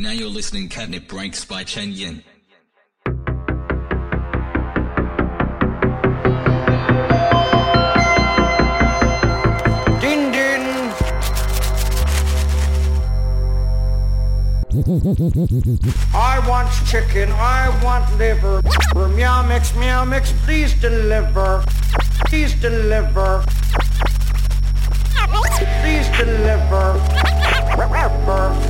Now you're listening Catnip Breaks by Chen Yin. I want chicken, I want liver. Meow mix, meow mix, please deliver. Please deliver. Please deliver. Please deliver.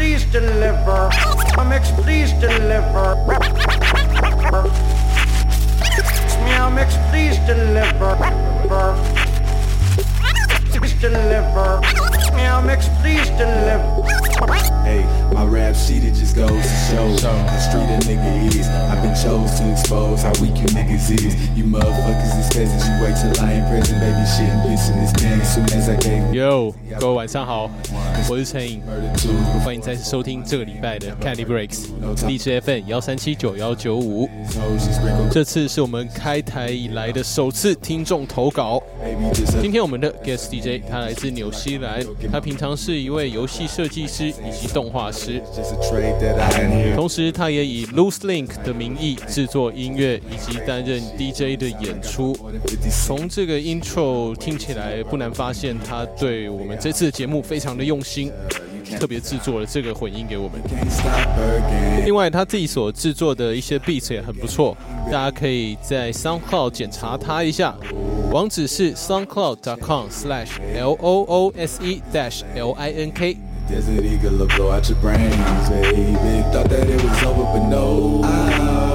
Meow mix, please deliver. Meow mix, please deliver. Please deliver. Meow mix, please deliver. Hey, my rap sheet it just goes to show the street a nigga is. I've been chose to expose how weak you niggas is. You motherfuckers is peasants, you wait till I ain't present, baby shit and bitch in this. As soon as I gave Yo，各位晚上好，我是陈颖，欢迎再次收听这个礼拜的 Candy Breaks 荔枝 FM 幺三七九幺九五。这次是我们开台以来的首次听众投稿。A 今天我们的 guest DJ 他来自纽西兰，他平常是一位游戏设计师以及动画师，同时，他也以 Loose Link 的名义制作音乐，以及担任 DJ 的演出。从这个 intro 听起来，不难发现他对我们这次节目非常的用心，特别制作了这个混音给我们。另外，他自己所制作的一些 beat 也很不错，大家可以在 SoundCloud 检查他一下，网址是 SoundCloud.com/loose-link。Desert Eagle will blow out your brains, baby. Thought that it was over, but no. Ow,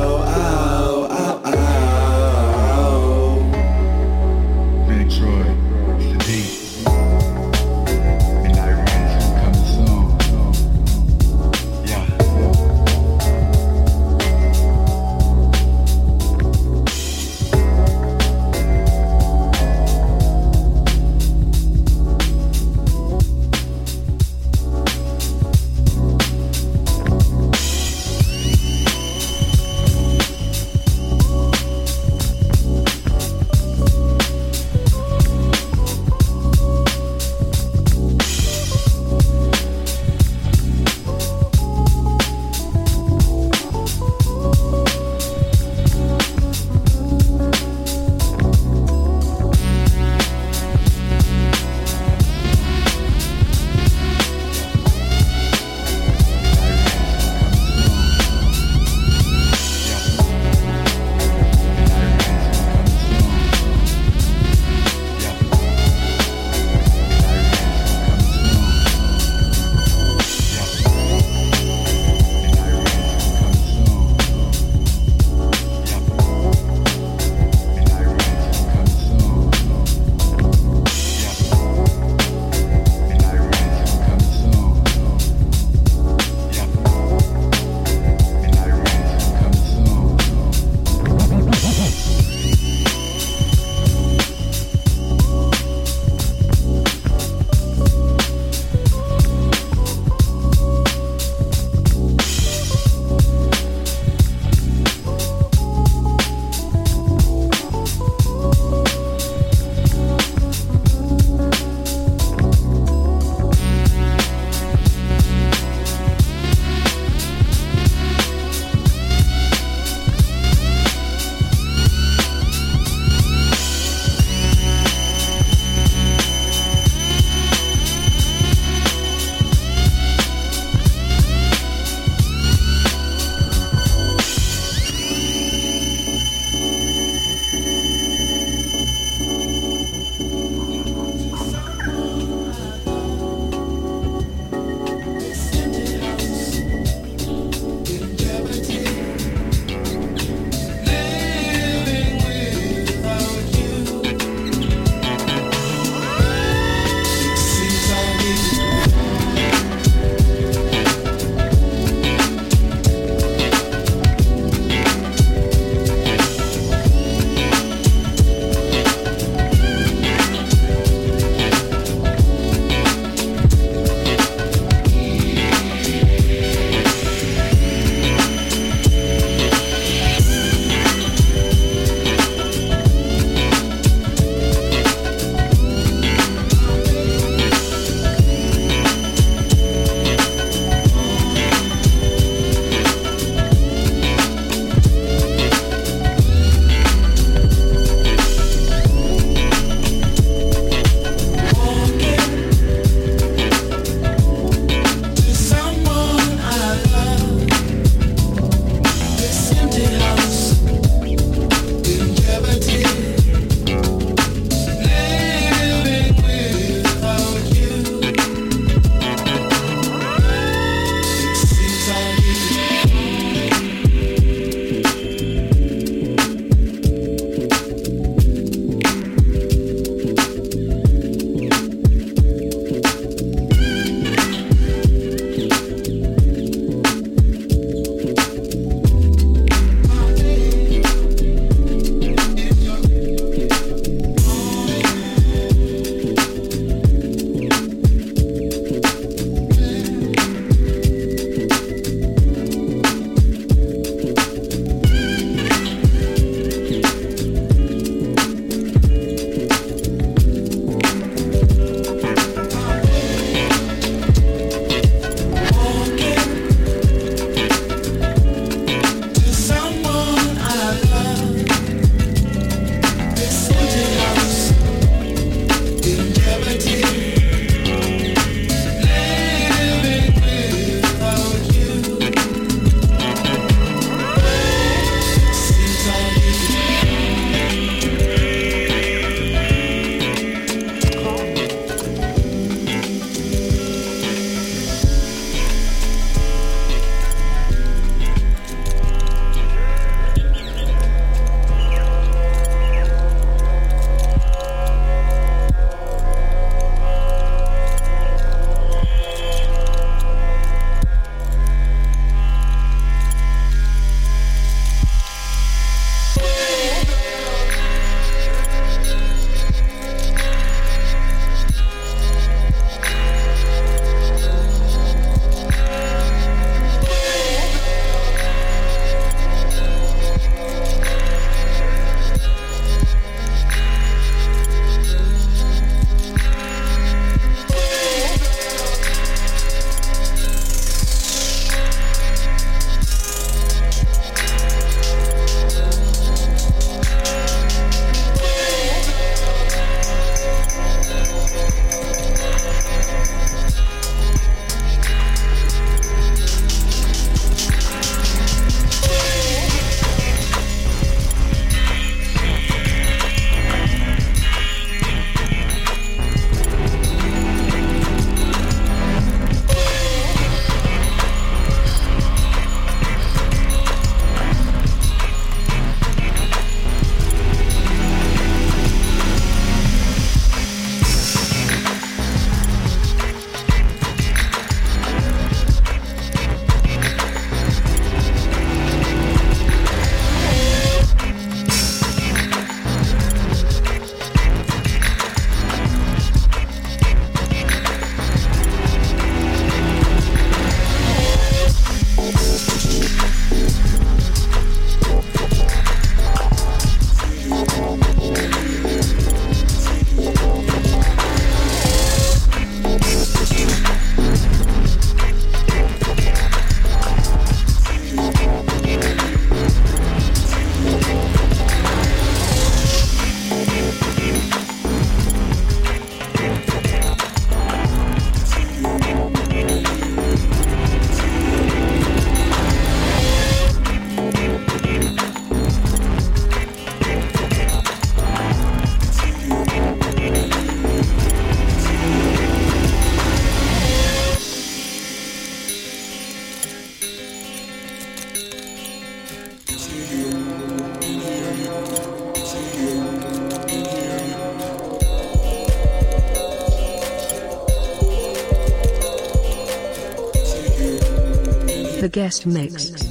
guest mix.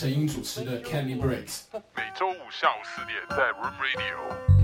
陈英主持的《Candy Break》，每周五下午四点在 Room Radio。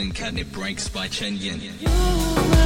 Listening Catnip Breaks by Chen Yin.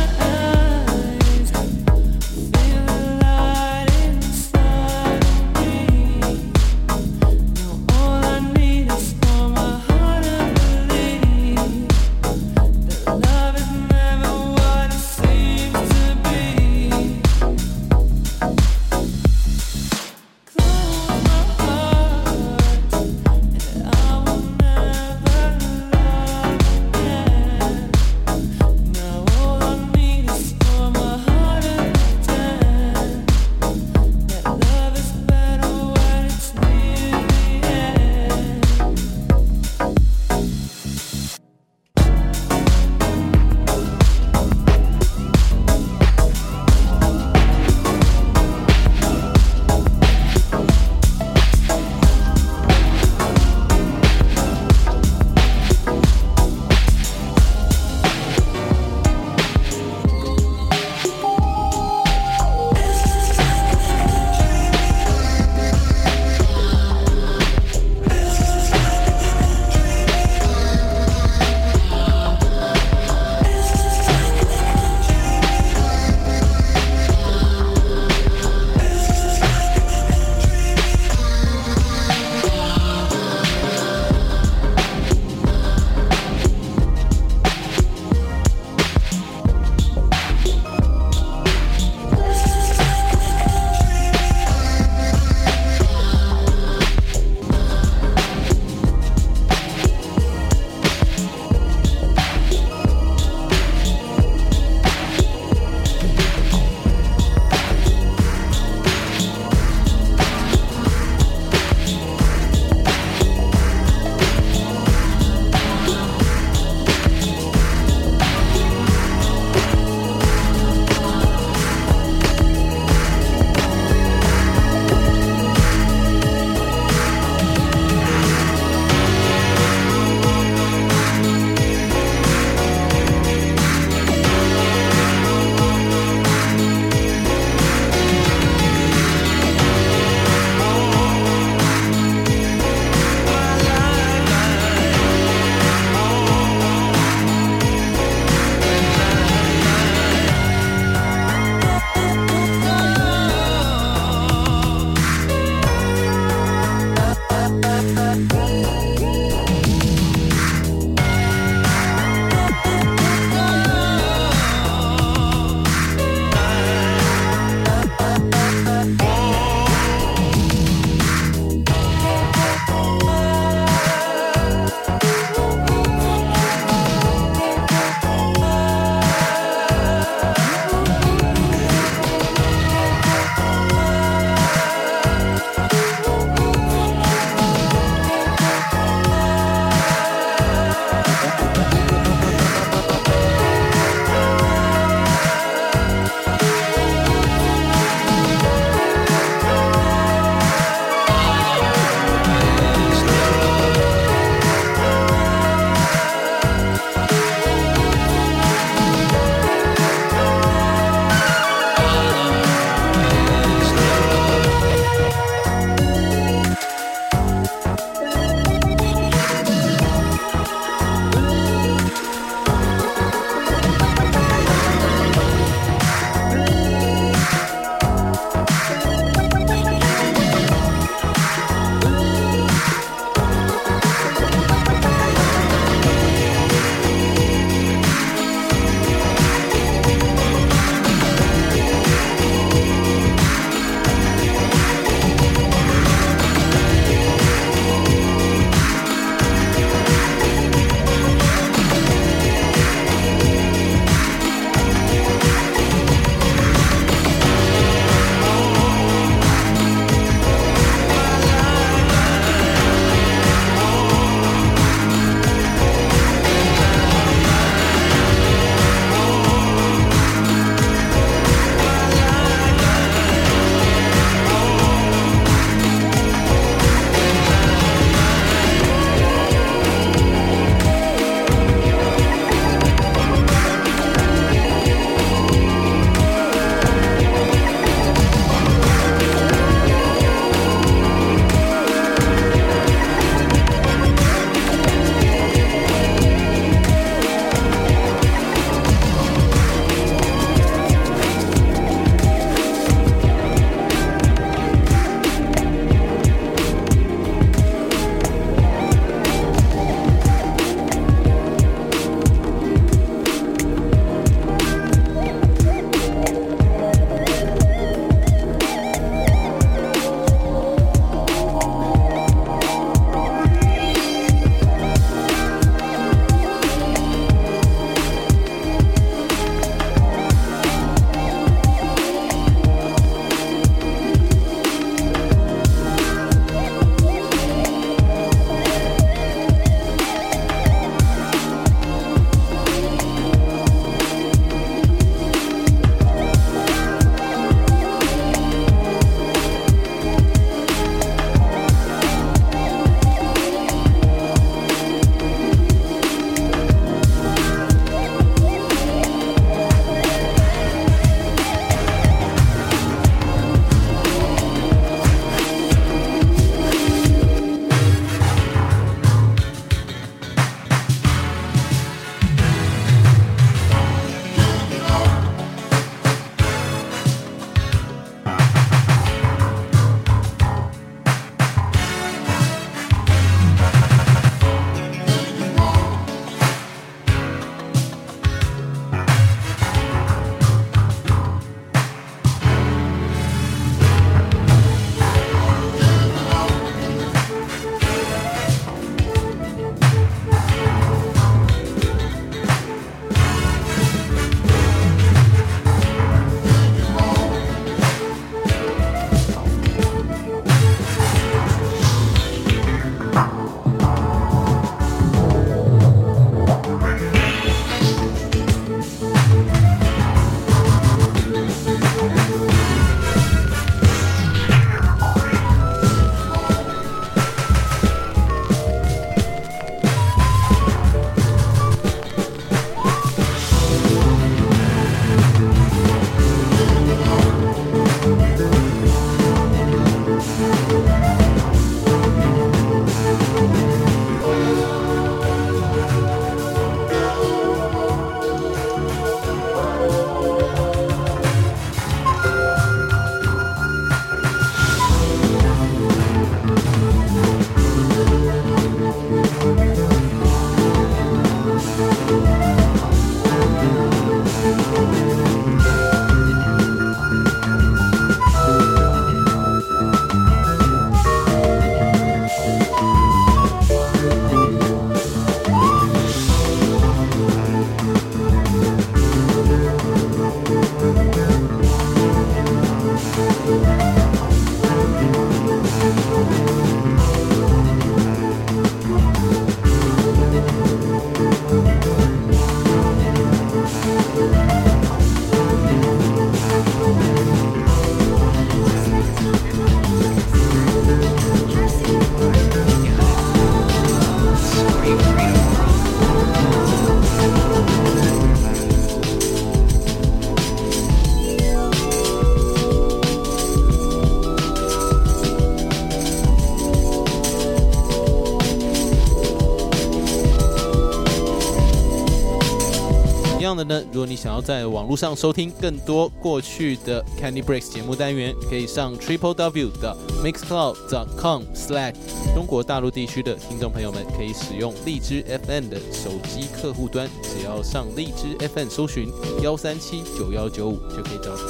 如果你想要在网络上收听更多过去的 Candy Breaks 节目单元，可以上 Triple W 的 Mixcloud.com/slash 中国大陆地区的听众朋友们可以使用荔枝 FM 的手机客户端，只要上荔枝 FM 搜寻幺三七九幺九五就可以找到。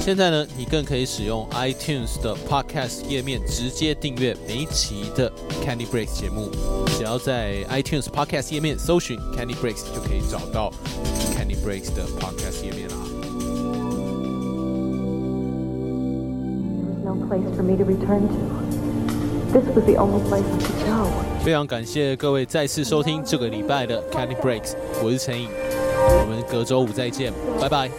现在呢，你更可以使用 iTunes 的 Podcast 页面直接订阅每一期的 Candy Breaks 节目，只要在 iTunes Podcast 页面搜寻 Candy Breaks 就可以找到 breaks 的 podcast 页面啦非常感谢各位再次收听这个礼拜的 canny breaks 我是陈颖我们隔周五再见拜拜。